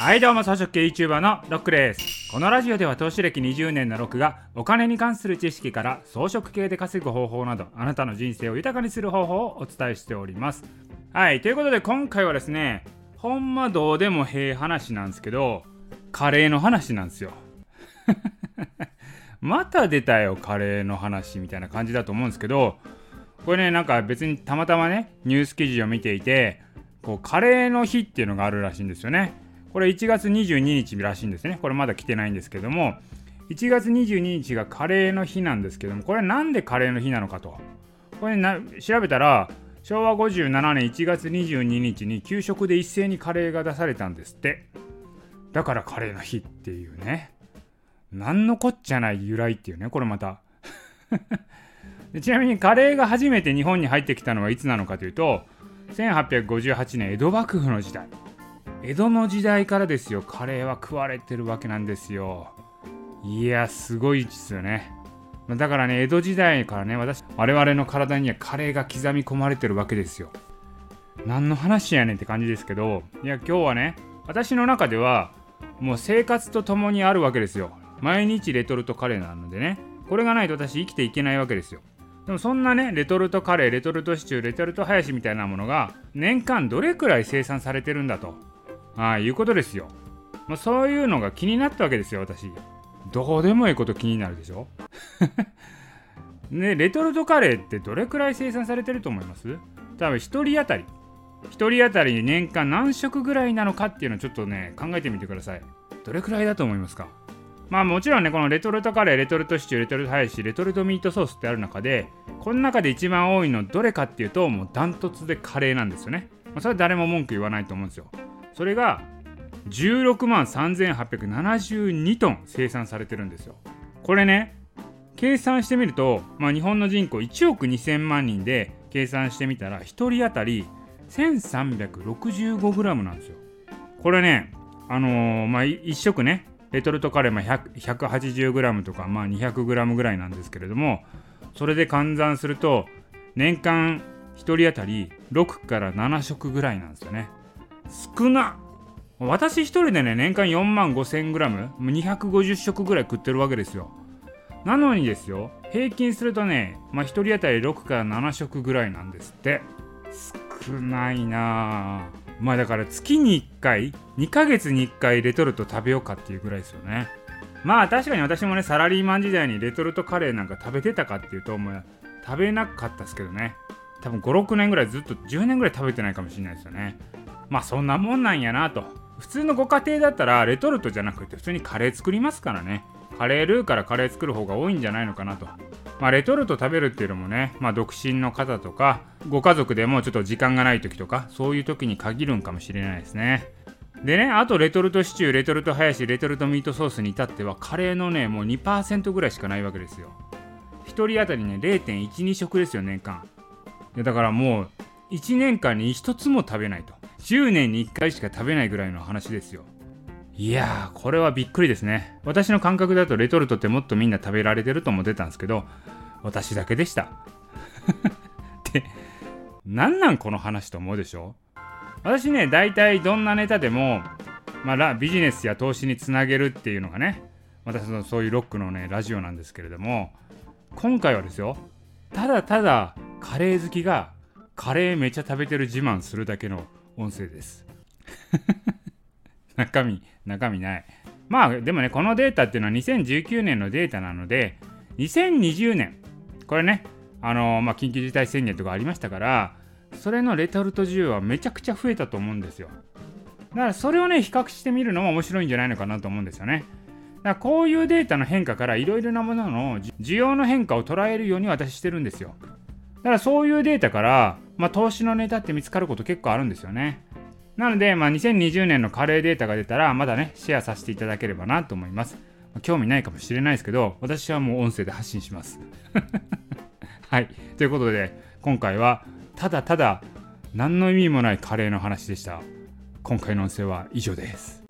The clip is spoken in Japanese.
はいどうも草食系 YouTuber のロックです。このラジオでは投資歴20年のロックがお金に関する知識から装飾系で稼ぐ方法などあなたの人生を豊かにする方法をお伝えしております。はいということで今回はですねほんまどうでもへえ話なんですけどカレーの話なんですよ。また出たよカレーの話みたいな感じだと思うんですけどこれねなんか別にたまたまねニュース記事を見ていてこうカレーの日っていうのがあるらしいんですよね。これ1月22日らしいんですね。これまだ来てないんですけども、1月22日がカレーの日なんですけども、これなんでカレーの日なのかと。これな調べたら、昭和57年1月22日に給食で一斉にカレーが出されたんですって。だからカレーの日っていうね。なんのこっちゃない由来っていうね、これまた。ちなみにカレーが初めて日本に入ってきたのはいつなのかというと、1858年江戸幕府の時代。江戸の時代からですよ。カレーは食われてるわけなんですよ。いやすごいですよね。だからね江戸時代からね私我々の体にはカレーが刻み込まれてるわけですよ。何の話やねんって感じですけどいや今日はね私の中ではもう生活と共にあるわけですよ。毎日レトルトカレーなのでね。これがないと私生きていけないわけですよ。でもそんなねレトルトカレーレトルトシチューレトルトハヤシみたいなものが年間どれくらい生産されてるんだと。あいうことですよ。まあ、そういうのが気になったわけですよ、私。どうでもいいこと気になるでしょ ね、レトルトカレーってどれくらい生産されてると思います？多分1人当たり。1人当たりに年間何食ぐらいなのかっていうのをちょっとね、考えてみてください。どれくらいだと思いますか？まあもちろんね、このレトルトカレー、レトルトシチュー、レトルトハヤシ、レトルトミートソースってある中で、この中で一番多いのどれかっていうと、もうダントツでカレーなんですよね。まあ、それは誰も文句言わないと思うんですよ。それが16万3872トン生産されてるんですよ。これね計算してみると、まあ、日本の人口1億2000万人で計算してみたら1人当たり 1365g なんですよ。これねあのー、まあ1食ねレトルトカレー、まあ、180g とか、まあ、200g ぐらいなんですけれどもそれで換算すると年間1人当たり6から7食ぐらいなんですよね。少な。私一人でね年間4万5千グラム250食ぐらい食ってるわけですよ。なのにですよ平均するとねまあ1人当たり6から7食ぐらいなんですって。少ないなまあだから月に1回2ヶ月に1回レトルト食べようかっていうぐらいですよね。まあ確かに私もねサラリーマン時代にレトルトカレーなんか食べてたかっていうともう食べなかったですけどね。多分56年ぐらいずっと10年ぐらい食べてないかもしれないですよね。まあそんなもんなんやなと。普通のご家庭だったらレトルトじゃなくて普通にカレー作りますからね。カレールーからカレー作る方が多いんじゃないのかなと。まあレトルト食べるっていうのもねまあ独身の方とかご家族でもちょっと時間がない時とかそういう時に限るんかもしれないですね。でねあとレトルトシチューレトルトハヤシレトルトミートソースに至ってはカレーのねもう2%ぐらいしかないわけですよ。1人当たりね0.12食ですよ年間。だからもう1年間に1つも食べないと。10年に1回しか食べないぐらいの話ですよ。いやーこれはびっくりですね。私の感覚だとレトルトってもっとみんな食べられてると思ってたんですけど私だけでした。でなんなんこの話と思うでしょ？私ね大体どんなネタでも、まあ、ビジネスや投資につなげるっていうのがね私のそういうロックのねラジオなんですけれども今回はですよただただカレー好きがカレーめちゃ食べてる自慢するだけの音声です。中身中身ない。まあでもねこのデータっていうのは2019年のデータなので2020年。これねあのまあ緊急事態宣言とかありましたからそれのレトルト需要はめちゃくちゃ増えたと思うんですよ。だからそれをね比較してみるのも面白いんじゃないのかなと思うんですよね。だからこういうデータの変化からいろいろなものの需要の変化を捉えるように私してるんですよ。だからそういうデータから、まあ、投資のネタって見つかること結構あるんですよね。なので、まあ、2020年のカレーデータが出たら、まだね、シェアさせていただければなと思います。ま、興味ないかもしれないですけど、私はもう音声で発信します。はい。ということで、今回は、ただただ、何の意味もないカレーの話でした。今回の音声は以上です。